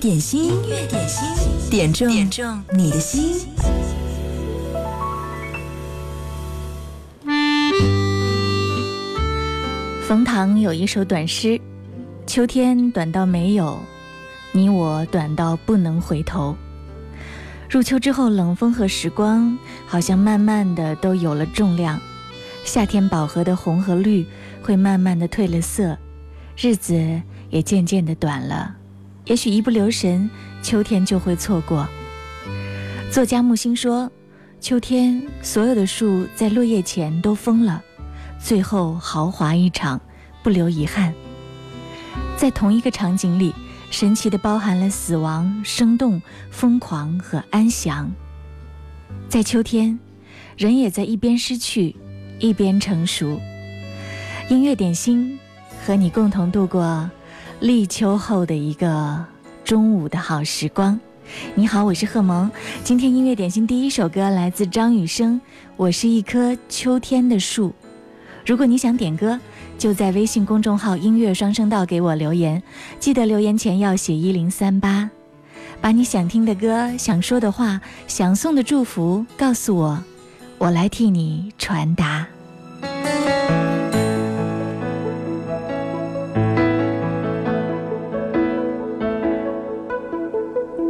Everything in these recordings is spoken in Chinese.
点心，音乐点心，点中点中你的心。冯唐有一首短诗：秋天短到没有你，我短到不能回头。入秋之后，冷风和时光好像慢慢的都有了重量。夏天饱和的红和绿会慢慢的褪了色，日子也渐渐的短了。也许一不留神，秋天就会错过。作家木心说：“秋天所有的树在落叶前都疯了，最后豪华一场，不留遗憾。”在同一个场景里，神奇的包含了死亡、生动、疯狂和安详。在秋天，人也在一边失去，一边成熟。音乐点心，和你共同度过。立秋后的一个中午的好时光，你好，我是贺萌。今天音乐点心第一首歌来自张雨生，《我是一棵秋天的树》。如果你想点歌，就在微信公众号“音乐双声道”给我留言，记得留言前要写一零三八，把你想听的歌、想说的话、想送的祝福告诉我，我来替你传达。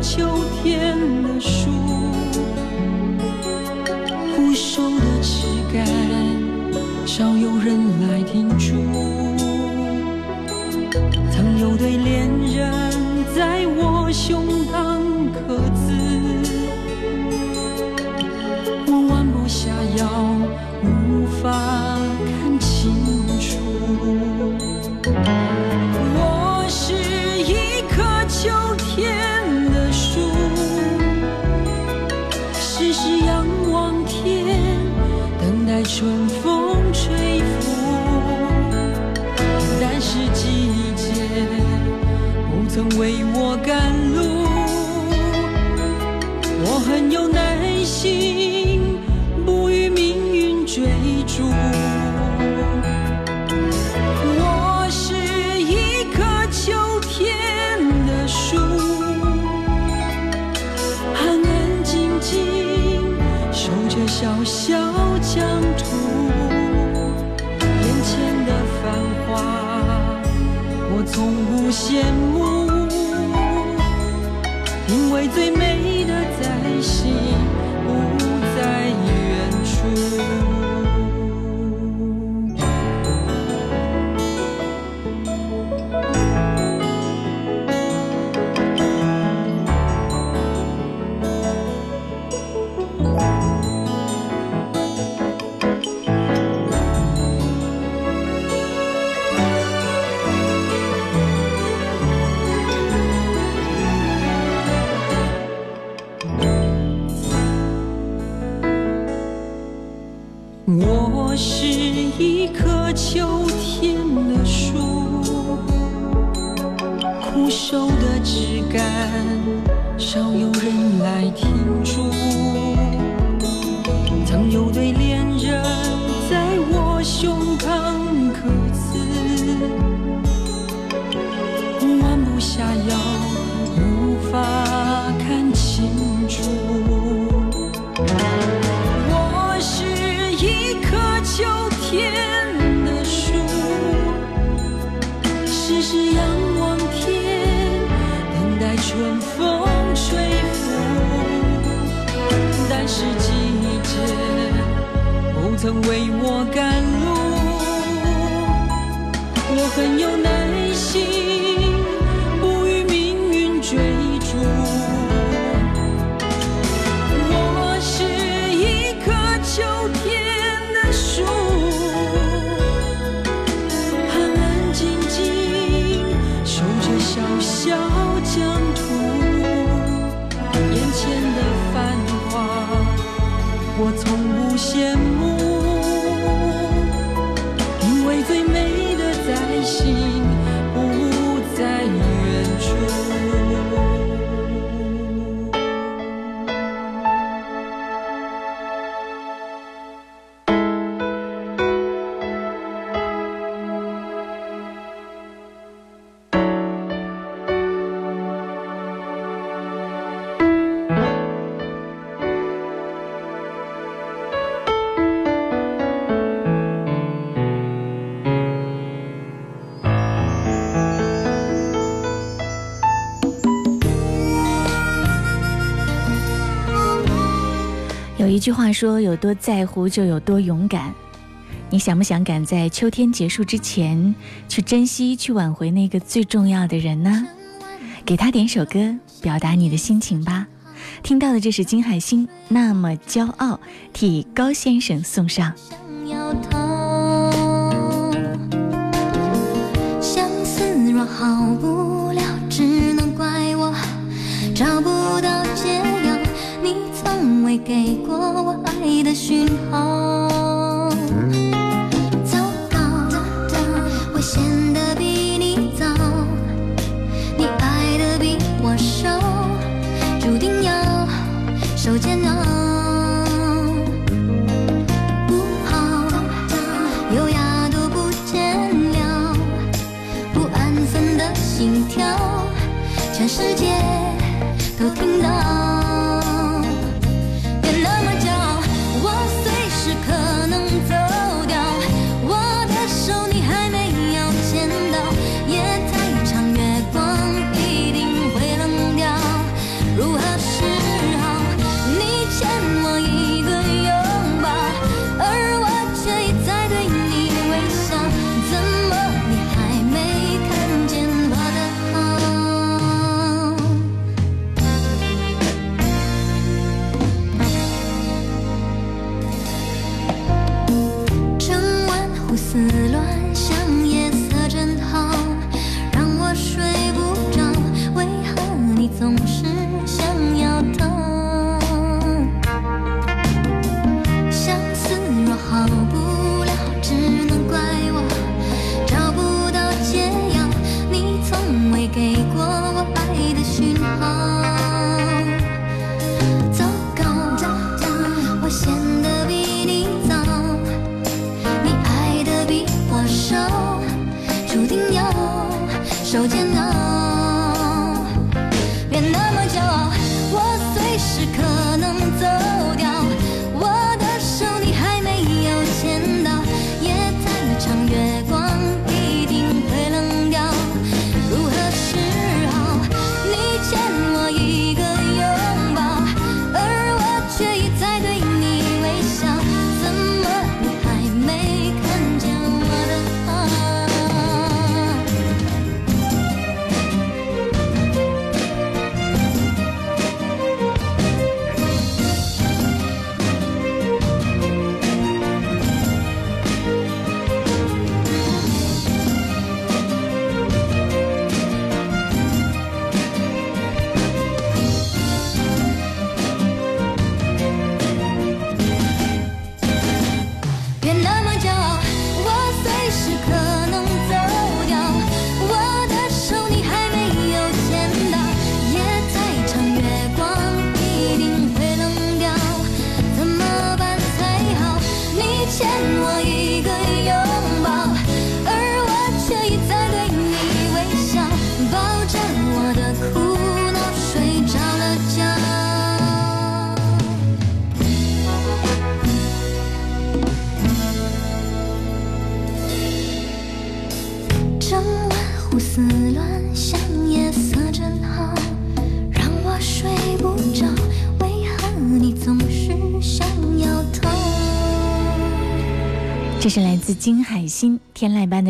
秋天的树，枯瘦的枝干少有人来停驻。曾有对恋一句话说：“有多在乎，就有多勇敢。”你想不想赶在秋天结束之前，去珍惜、去挽回那个最重要的人呢？给他点首歌，表达你的心情吧。听到的这是金海心，那么骄傲，替高先生送上。相思若好不未给过我爱的讯号，糟糕，我陷得比你早，你爱的比我少，注定要受煎熬。不好，优雅都不见了，不安分的心跳，全世界都听到。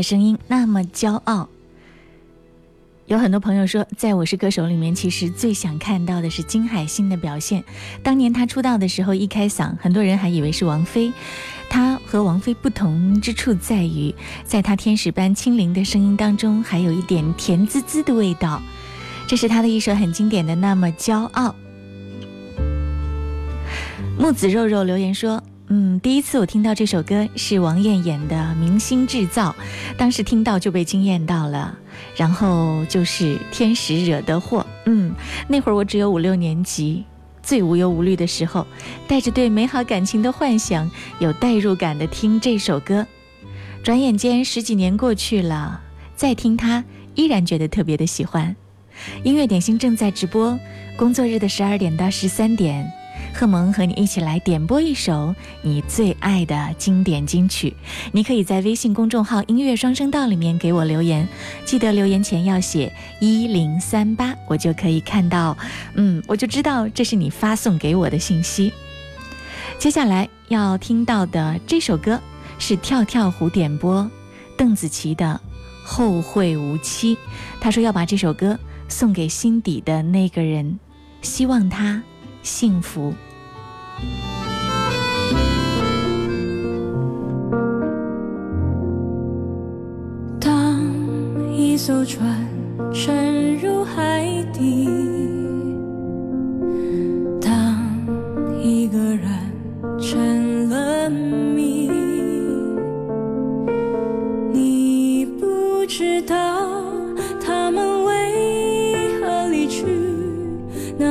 的声音，那么骄傲。有很多朋友说，在我是歌手里面，其实最想看到的是金海心的表现。当年她出道的时候，一开嗓，很多人还以为是王菲。她和王菲不同之处在于，在她天使般清灵的声音当中，还有一点甜滋滋的味道。这是她的一首很经典的《那么骄傲》。木子肉肉留言说：“嗯，第一次我听到这首歌是王艳演的《明星制造》，当时听到就被惊艳到了。然后就是《天使惹的祸》，嗯，那会儿我只有五六年级，最无忧无虑的时候，带着对美好感情的幻想，有代入感的听这首歌。转眼间十几年过去了，再听它，依然觉得特别的喜欢。音乐点心正在直播，工作日的十二点到十三点。”贺萌和你一起来点播一首你最爱的经典金曲，你可以在微信公众号“音乐双声道”里面给我留言，记得留言前要写一零三八，我就可以看到，嗯，我就知道这是你发送给我的信息。接下来要听到的这首歌是跳跳虎点播邓紫棋的《后会无期》，他说要把这首歌送给心底的那个人，希望他。幸福。当一艘船沉入海底，当一个人成了谜，你不知道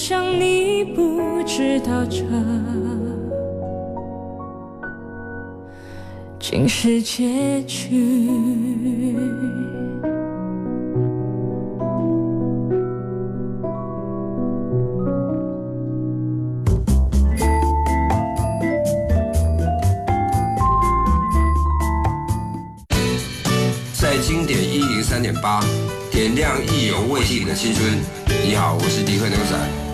像你不知道这竟是结局。在经典一零三点八，点亮意犹未尽的青春。你好，我是迪克牛仔。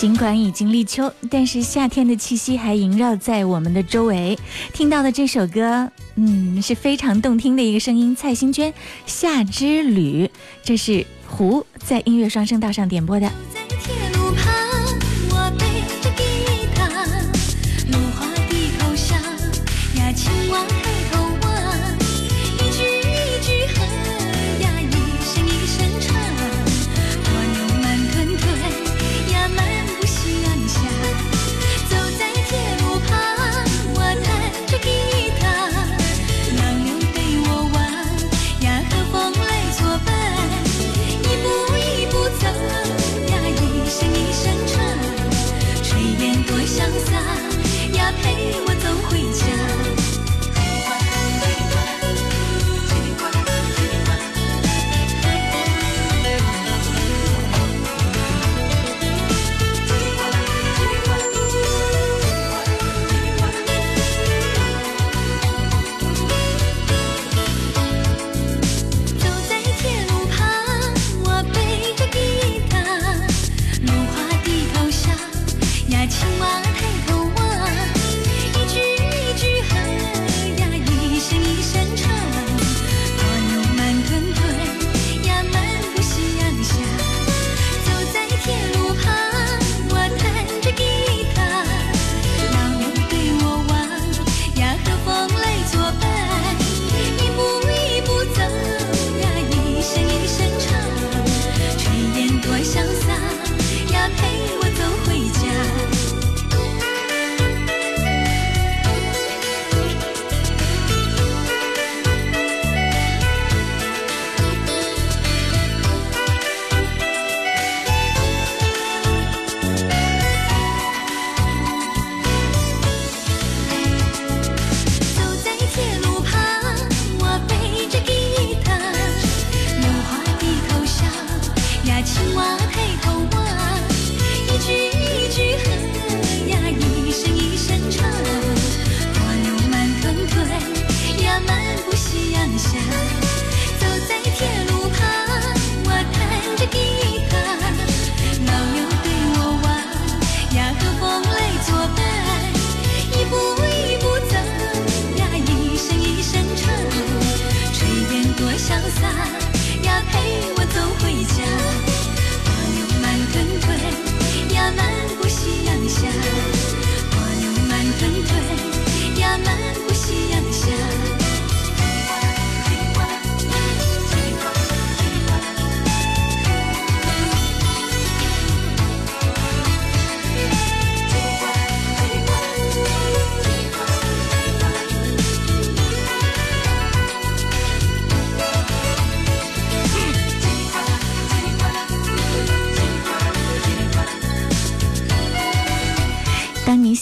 尽管已经立秋，但是夏天的气息还萦绕在我们的周围。听到的这首歌，嗯，是非常动听的一个声音。蔡幸娟《夏之旅》，这是胡在音乐双声道上点播的。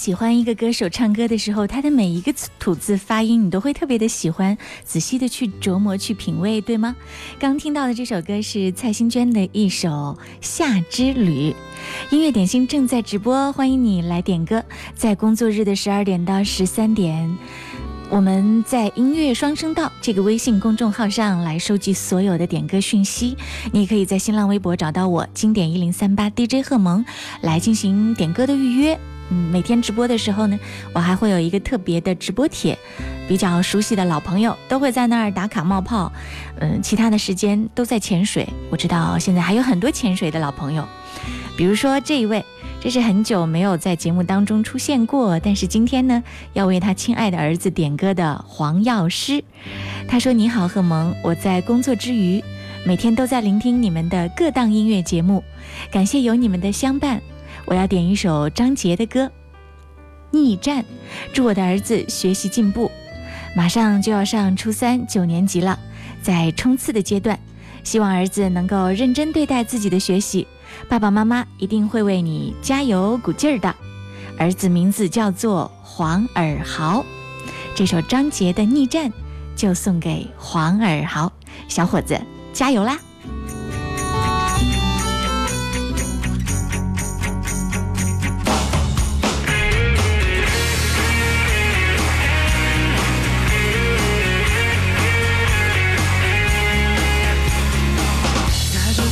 喜欢一个歌手唱歌的时候，他的每一个吐字发音，你都会特别的喜欢，仔细的去琢磨、去品味，对吗？刚听到的这首歌是蔡幸娟的一首《夏之旅》，音乐点心正在直播，欢迎你来点歌。在工作日的十二点到十三点，我们在音乐双声道这个微信公众号上来收集所有的点歌讯息。你可以在新浪微博找到我，经典一零三八 DJ 贺萌，来进行点歌的预约。嗯，每天直播的时候呢，我还会有一个特别的直播帖，比较熟悉的老朋友都会在那儿打卡冒泡。嗯，其他的时间都在潜水。我知道现在还有很多潜水的老朋友，比如说这一位，这是很久没有在节目当中出现过，但是今天呢，要为他亲爱的儿子点歌的黄药师。他说：“你好，贺萌，我在工作之余，每天都在聆听你们的各档音乐节目，感谢有你们的相伴。”我要点一首张杰的歌《逆战》，祝我的儿子学习进步。马上就要上初三九年级了，在冲刺的阶段，希望儿子能够认真对待自己的学习。爸爸妈妈一定会为你加油鼓劲儿的。儿子名字叫做黄尔豪，这首张杰的《逆战》就送给黄尔豪小伙子，加油啦！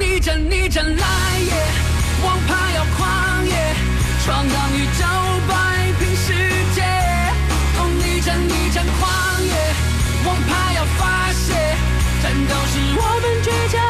逆战逆战来也！王牌要狂野，闯荡宇宙，摆平世界。哦，逆战逆战狂野，王牌要发泄，战斗是我们倔强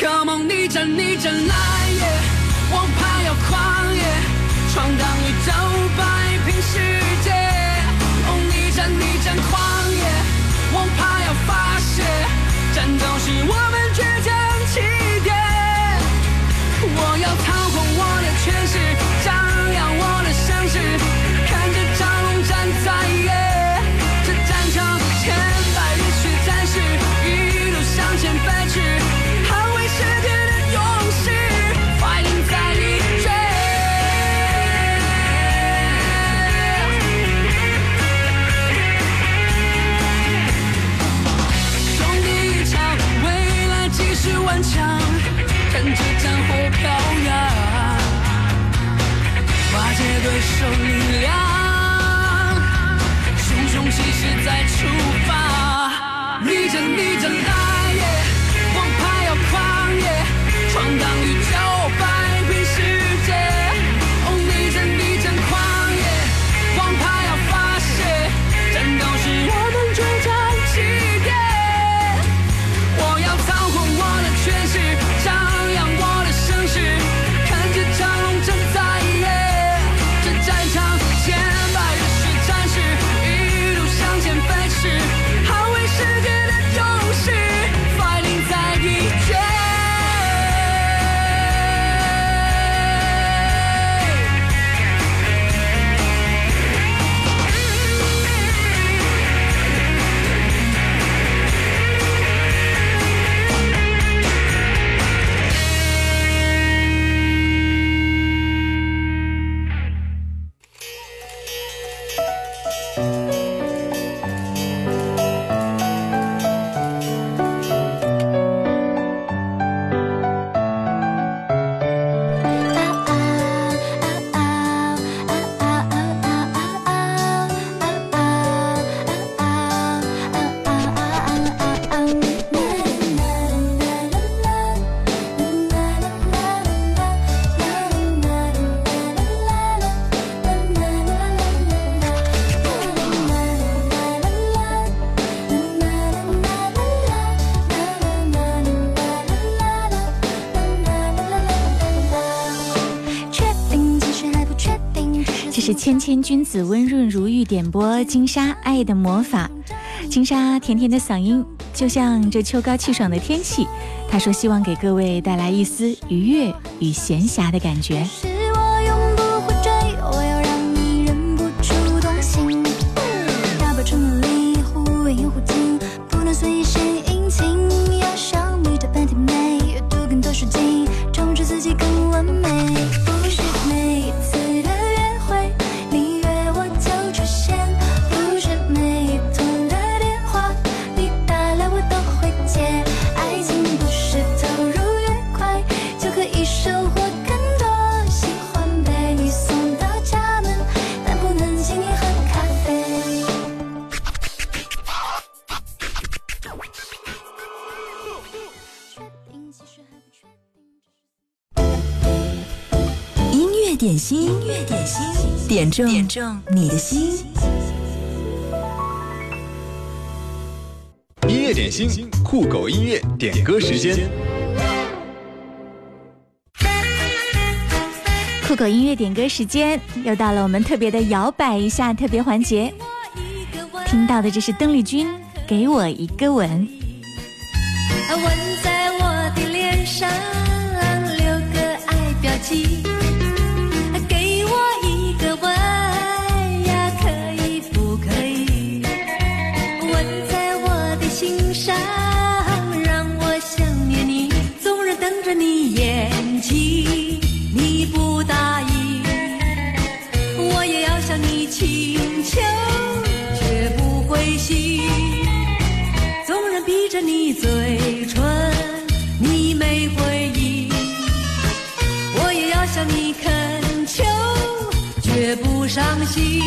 come on，逆战逆战来也！王牌要狂野，闯荡宇宙，摆平世界。哦，逆战逆战狂野，王牌要发泄，战斗是我解谦谦君子温润如玉点播金莎爱的魔法。金莎甜甜的嗓音，就像这秋高气爽的天气。她说希望给各位带来一丝愉悦与闲暇的感觉。点中你的心。音乐点心，酷狗音乐点歌时间。酷狗音乐点歌时间又到了，我们特别的摇摆一下特别环节。听到的这是邓丽君，《给我一个吻》。吻在我的脸上，留个爱标记。着你眼睛，你不答应，我也要向你请求，绝不灰心。纵然闭着你嘴唇，你没回应，我也要向你恳求，绝不伤心。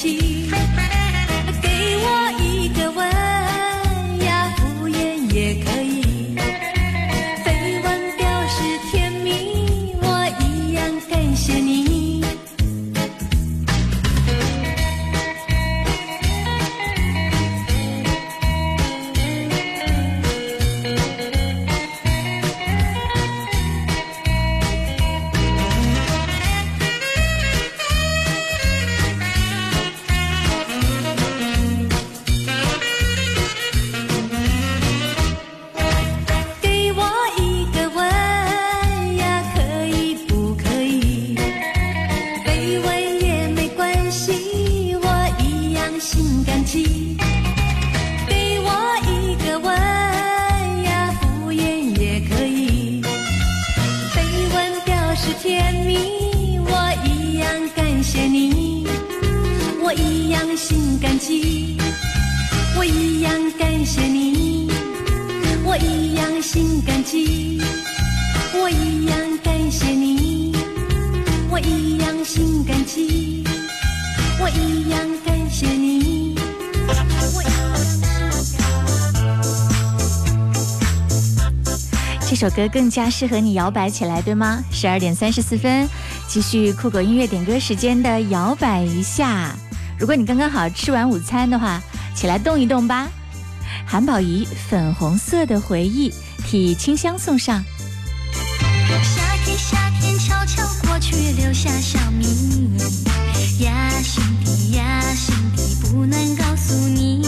心更加适合你摇摆起来，对吗？十二点三十四分，继续酷狗音乐点歌时间的摇摆一下。如果你刚刚好吃完午餐的话，起来动一动吧。韩宝仪《粉红色的回忆》替清香送上。夏天，夏天悄悄过去，留下小秘密。呀，心底呀，心底不能告诉你。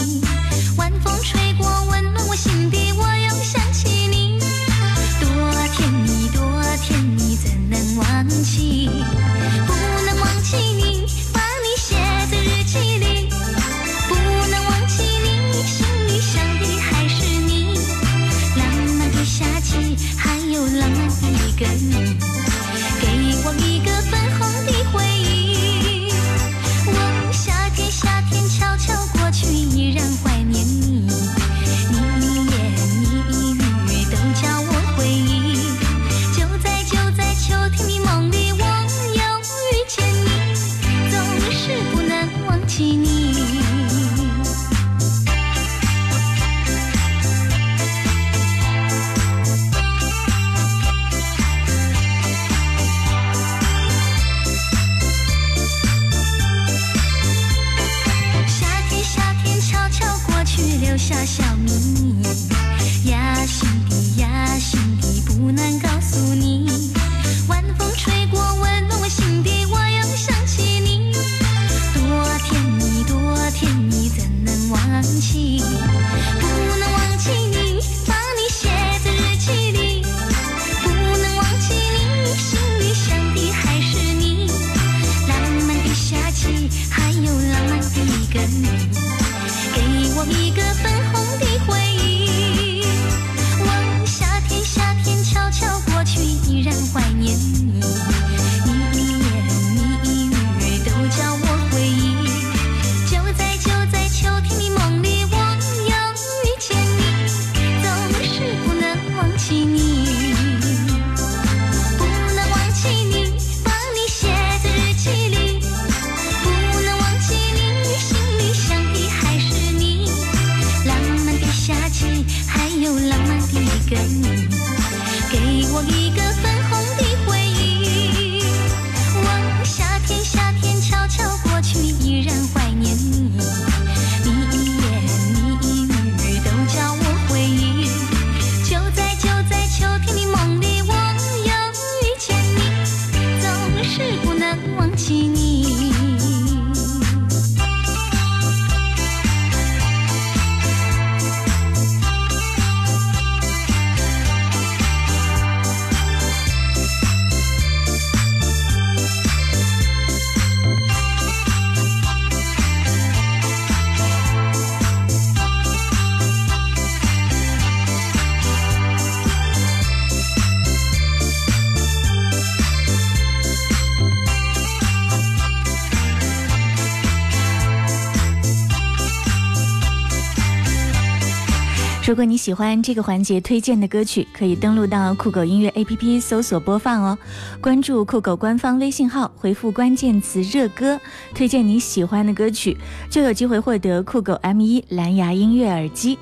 如果你喜欢这个环节推荐的歌曲，可以登录到酷狗音乐 APP 搜索播放哦。关注酷狗官方微信号，回复关键词“热歌”，推荐你喜欢的歌曲，就有机会获得酷狗 M1 蓝牙音乐耳机。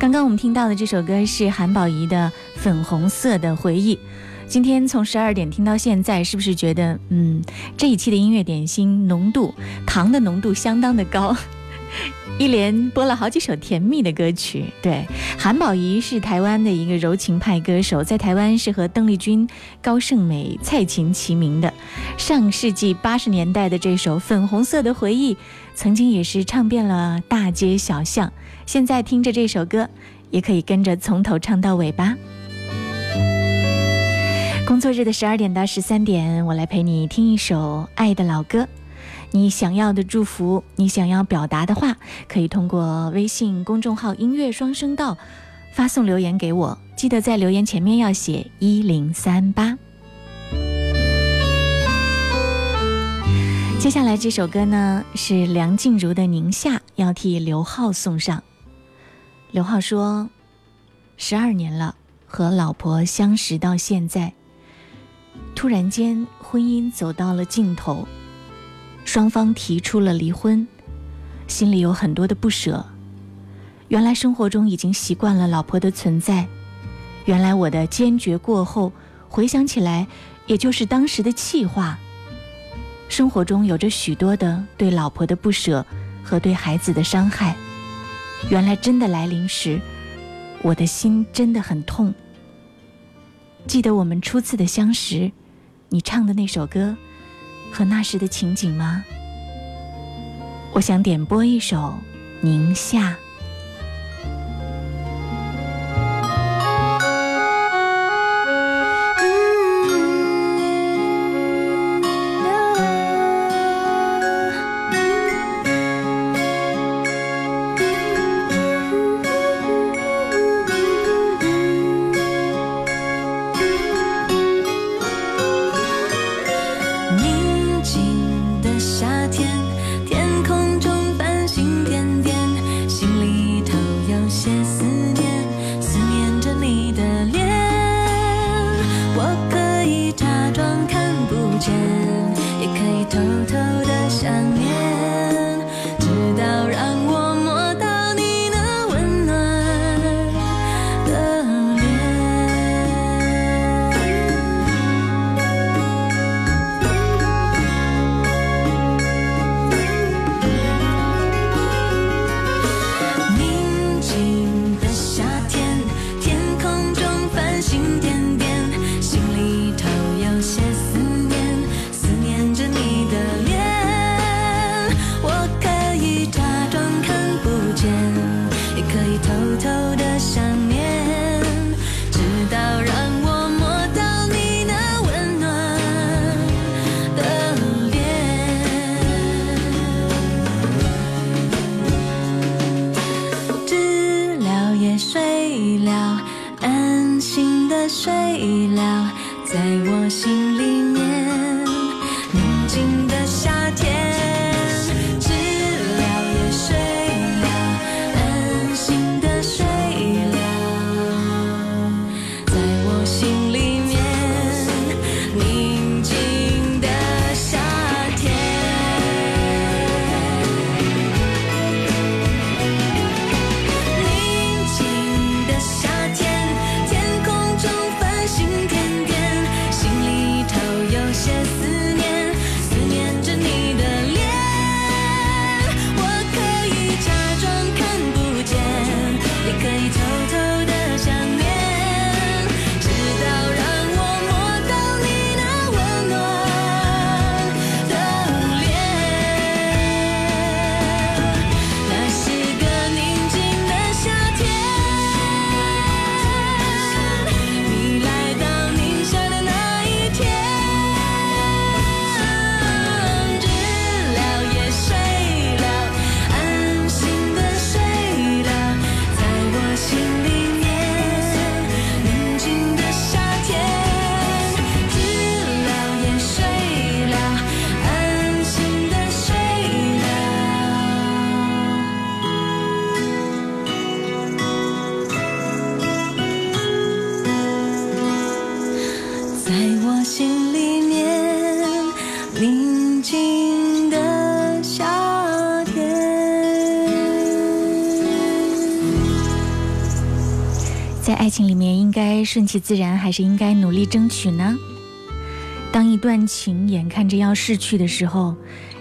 刚刚我们听到的这首歌是韩宝仪的《粉红色的回忆》。今天从十二点听到现在，是不是觉得，嗯，这一期的音乐点心浓度糖的浓度相当的高？一连播了好几首甜蜜的歌曲。对，韩宝仪是台湾的一个柔情派歌手，在台湾是和邓丽君、高胜美、蔡琴齐名的。上世纪八十年代的这首《粉红色的回忆》，曾经也是唱遍了大街小巷。现在听着这首歌，也可以跟着从头唱到尾巴。工作日的十二点到十三点，我来陪你听一首爱的老歌。你想要的祝福，你想要表达的话，可以通过微信公众号“音乐双声道”发送留言给我。记得在留言前面要写一零三八。接下来这首歌呢是梁静茹的《宁夏》，要替刘浩送上。刘浩说：“十二年了，和老婆相识到现在，突然间婚姻走到了尽头。”双方提出了离婚，心里有很多的不舍。原来生活中已经习惯了老婆的存在，原来我的坚决过后，回想起来，也就是当时的气话。生活中有着许多的对老婆的不舍和对孩子的伤害，原来真的来临时，我的心真的很痛。记得我们初次的相识，你唱的那首歌。和那时的情景吗？我想点播一首《宁夏》。顺其自然，还是应该努力争取呢？当一段情眼看着要逝去的时候，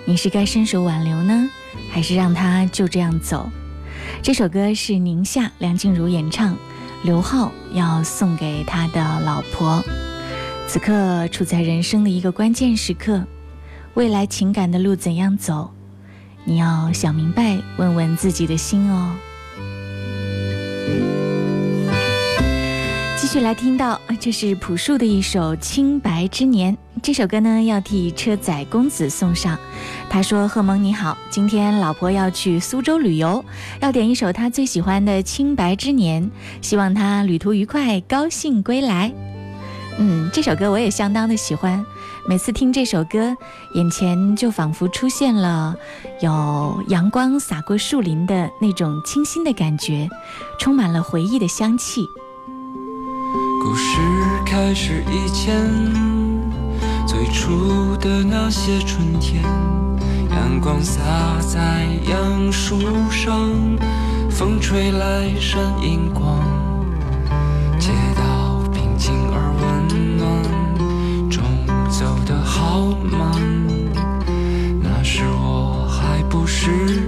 你是该伸手挽留呢，还是让它就这样走？这首歌是宁夏梁静茹演唱，刘浩要送给他的老婆。此刻处在人生的一个关键时刻，未来情感的路怎样走，你要想明白，问问自己的心哦。继续来听到，这是朴树的一首《清白之年》。这首歌呢，要替车载公子送上。他说：“贺蒙你好，今天老婆要去苏州旅游，要点一首他最喜欢的《清白之年》，希望他旅途愉快，高兴归来。”嗯，这首歌我也相当的喜欢。每次听这首歌，眼前就仿佛出现了有阳光洒过树林的那种清新的感觉，充满了回忆的香气。故事开始以前，最初的那些春天，阳光洒在杨树上，风吹来闪银光，街道平静而温暖，钟走得好慢，那时我还不是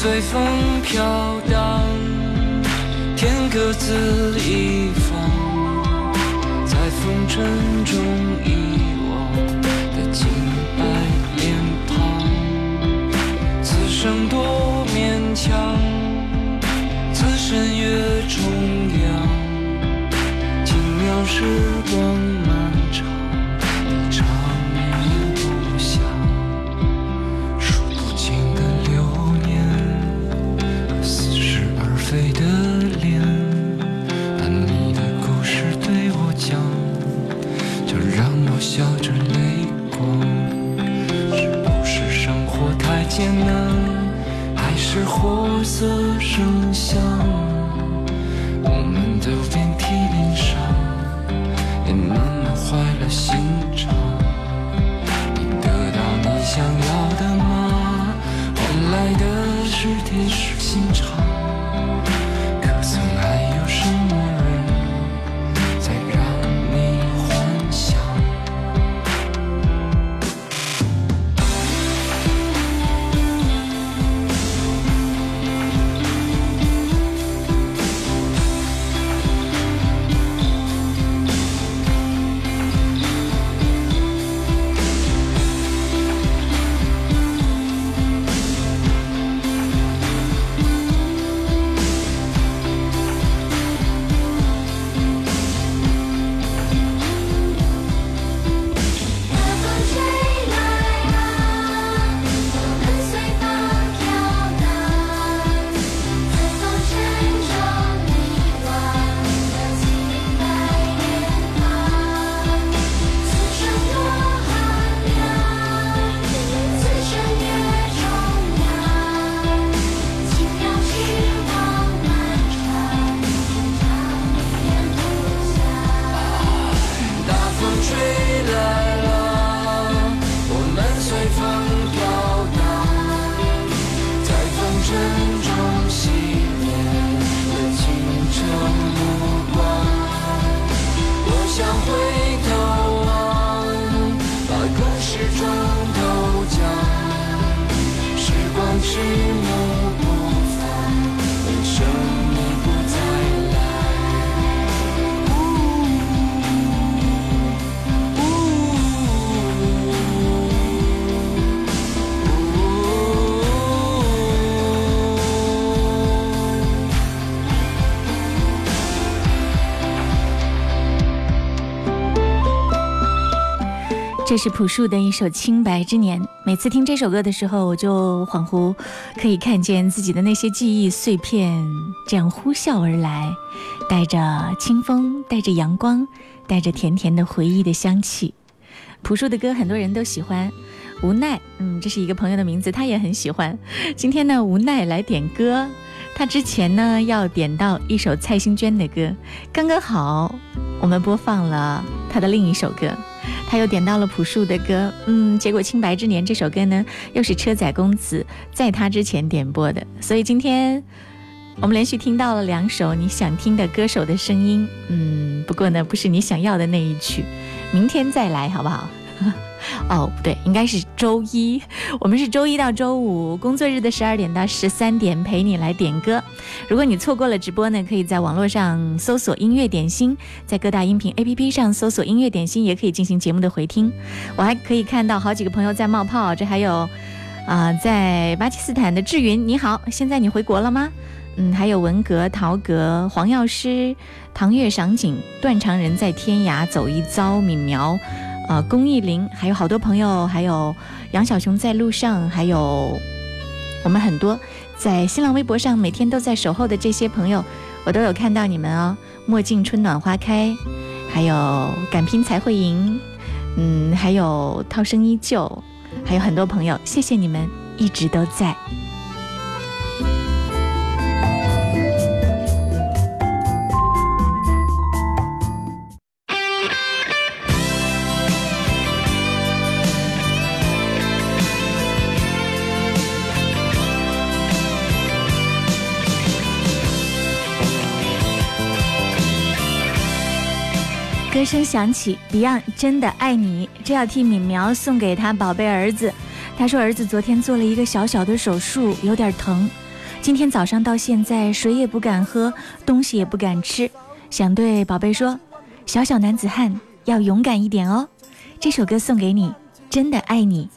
随风飘荡，天各自一方，在风尘中遗忘的清白脸庞。此生多勉强，此身越重量，轻描时笑着泪光。是不是生活太艰难，还是活色生香？我们都遍体鳞伤，也慢慢坏了心肠是朴树的一首《清白之年》。每次听这首歌的时候，我就恍惚可以看见自己的那些记忆碎片这样呼啸而来，带着清风，带着阳光，带着甜甜的回忆的香气。朴树的歌很多人都喜欢，无奈，嗯，这是一个朋友的名字，他也很喜欢。今天呢，无奈来点歌，他之前呢要点到一首蔡幸娟的歌，刚刚好，我们播放了他的另一首歌。他又点到了朴树的歌，嗯，结果《清白之年》这首歌呢，又是车载公子在他之前点播的，所以今天我们连续听到了两首你想听的歌手的声音，嗯，不过呢，不是你想要的那一曲，明天再来好不好？哦，不对，应该是周一。我们是周一到周五工作日的十二点到十三点陪你来点歌。如果你错过了直播呢，可以在网络上搜索“音乐点心”，在各大音频 APP 上搜索“音乐点心”，也可以进行节目的回听。我还可以看到好几个朋友在冒泡，这还有啊、在巴基斯坦的志云，你好，现在你回国了吗？嗯，还有文革、陶格、黄药师、唐月赏景、断肠人在天涯走一遭、敏苗。呃，龚艺林，还有好多朋友，还有杨小熊在路上，还有我们很多在新浪微博上每天都在守候的这些朋友，我都有看到你们哦。墨镜春暖花开，还有敢拼才会赢，嗯，还有涛声依旧，还有很多朋友，谢谢你们一直都在。歌声响起，Beyond 真的爱你，这要替敏苗送给他宝贝儿子。他说儿子昨天做了一个小小的手术，有点疼。今天早上到现在，水也不敢喝，东西也不敢吃。想对宝贝说，小小男子汉要勇敢一點哦。這首歌送給你，真的愛你。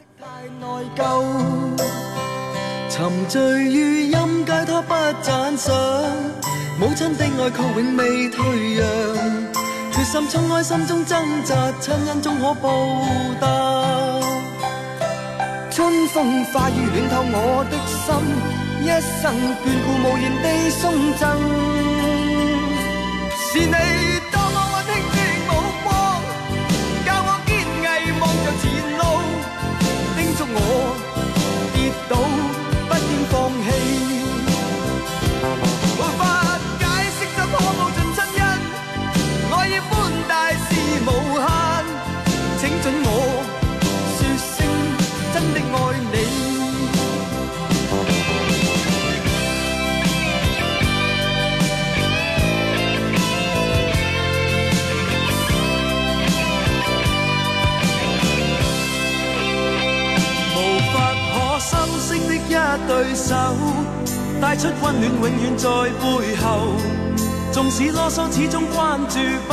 沉醉於音階，他不讚賞。母親的愛卻永未退讓，决心冲开心中挣扎，亲恩终可报答。春风化雨暖透我的心，一生眷顾无言地送赠。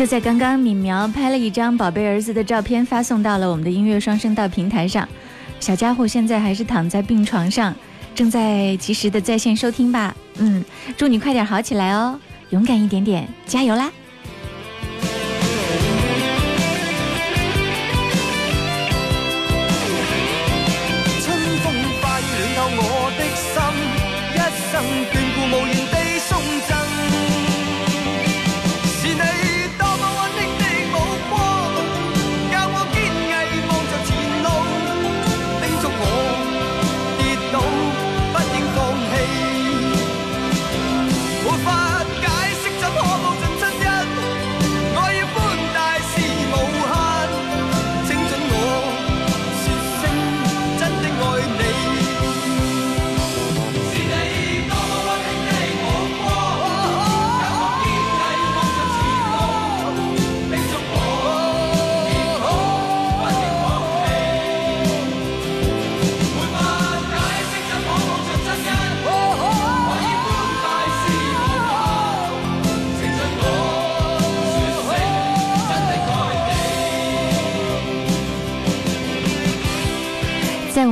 就在刚刚，敏苗拍了一张宝贝儿子的照片，发送到了我们的音乐双声道平台上。小家伙现在还是躺在病床上，正在及时的在线收听吧。嗯，祝你快点好起来哦，勇敢一点点，加油啦！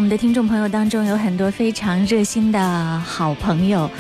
们的听众朋友当中，有很多非常热心的好朋友，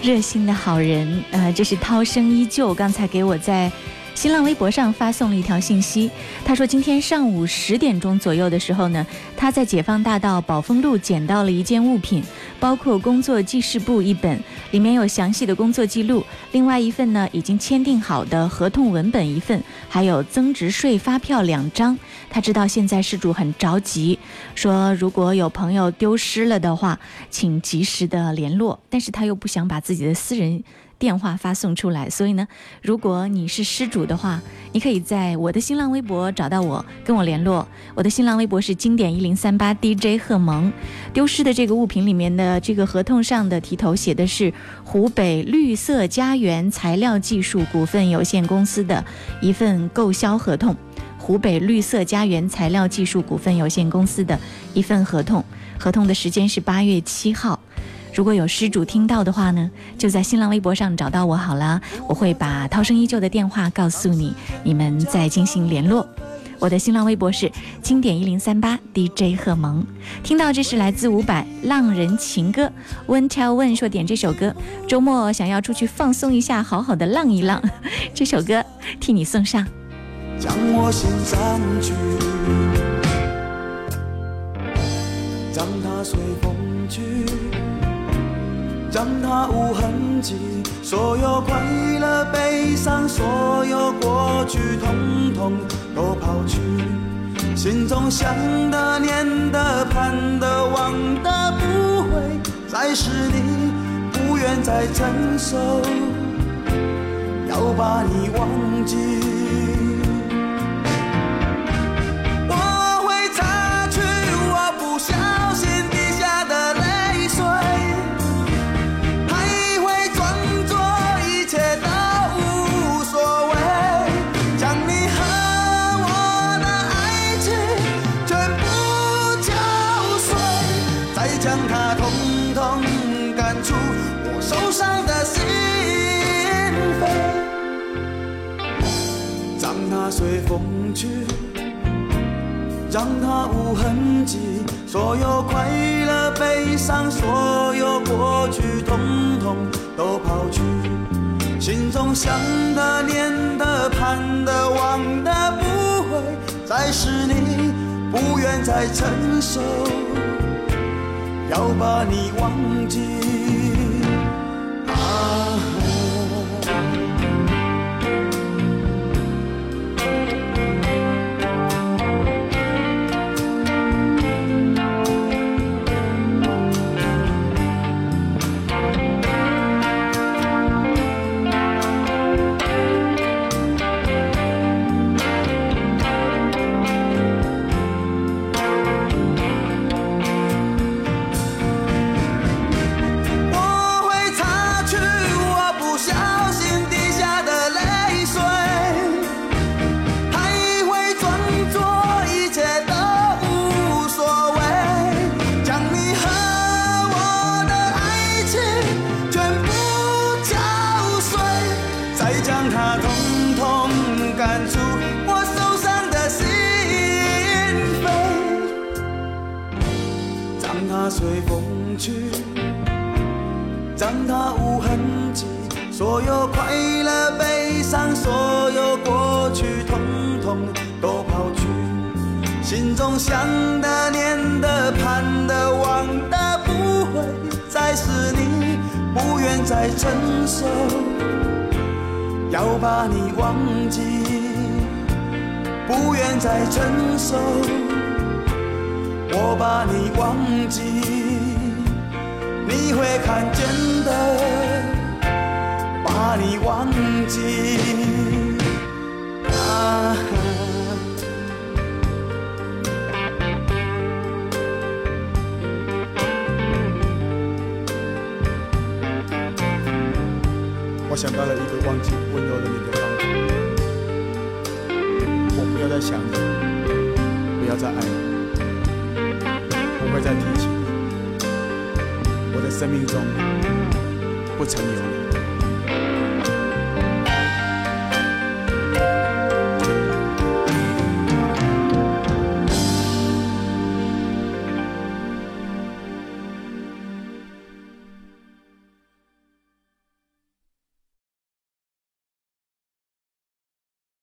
热心的好人。呃，这是涛声依旧，刚才给我在新浪微博上发送了一条信息，他说今天上午十点钟左右的时候呢，他在解放大道宝丰路捡到了一件物品，包括工作记事簿一本，里面有详细的工作记录，另外一份呢已经签订好的合同文本一份，还有增值税发票两张。他知道现在失主很着急，说如果有朋友丢失了的话，请及时的联络，但是他又不想把自己的私人。电话发送出来，所以呢，如果你是失主的话，你可以在我的新浪微博找到我，跟我联络。我的新浪微博是经典一零三八 DJ 贺萌。丢失的这个物品里面的这个合同上的题头写的是湖北绿色家园材料技术股份有限公司的一份购销合同。湖北绿色家园材料技术股份有限公司的一份合同，合同的时间是八月七号。如果有失主听到的话呢，就在新浪微博上找到我好了，我会把涛声依旧的电话告诉你，你们再进行联络。我的新浪微博是经典一零三八 DJ 贺萌。听到这是来自伍佰《浪人情歌》，Wen Tell Wen 说点这首歌，周末想要出去放松一下，好好的浪一浪，这首歌替你送上。将我心占据，让它随风去，让它无痕迹。所有快乐、悲伤，所有过去，统统都抛去。心中想的、念的、盼的、望的，不会再是你，不愿再承受，要把你忘记。让它无痕迹，所有快乐、悲伤，所有过去，统统都抛去。心中想的、念的、盼的、望的，不会再是你，不愿再承受，要把你忘记。全部搅碎，再将它统统感触我受伤的心扉，让它随风去，让它无痕迹，所有快乐悲伤，所有过去，统统都抛去。心中想的、念的、盼的、望的，不会再是你，不愿再承受。要把你忘记，不愿再承受。我把你忘记，你会看见的。把你忘记，啊。想到了一个忘记温柔的你的方法，我不要再想你，不要再爱你，不会再提起你，我的生命中不曾有你。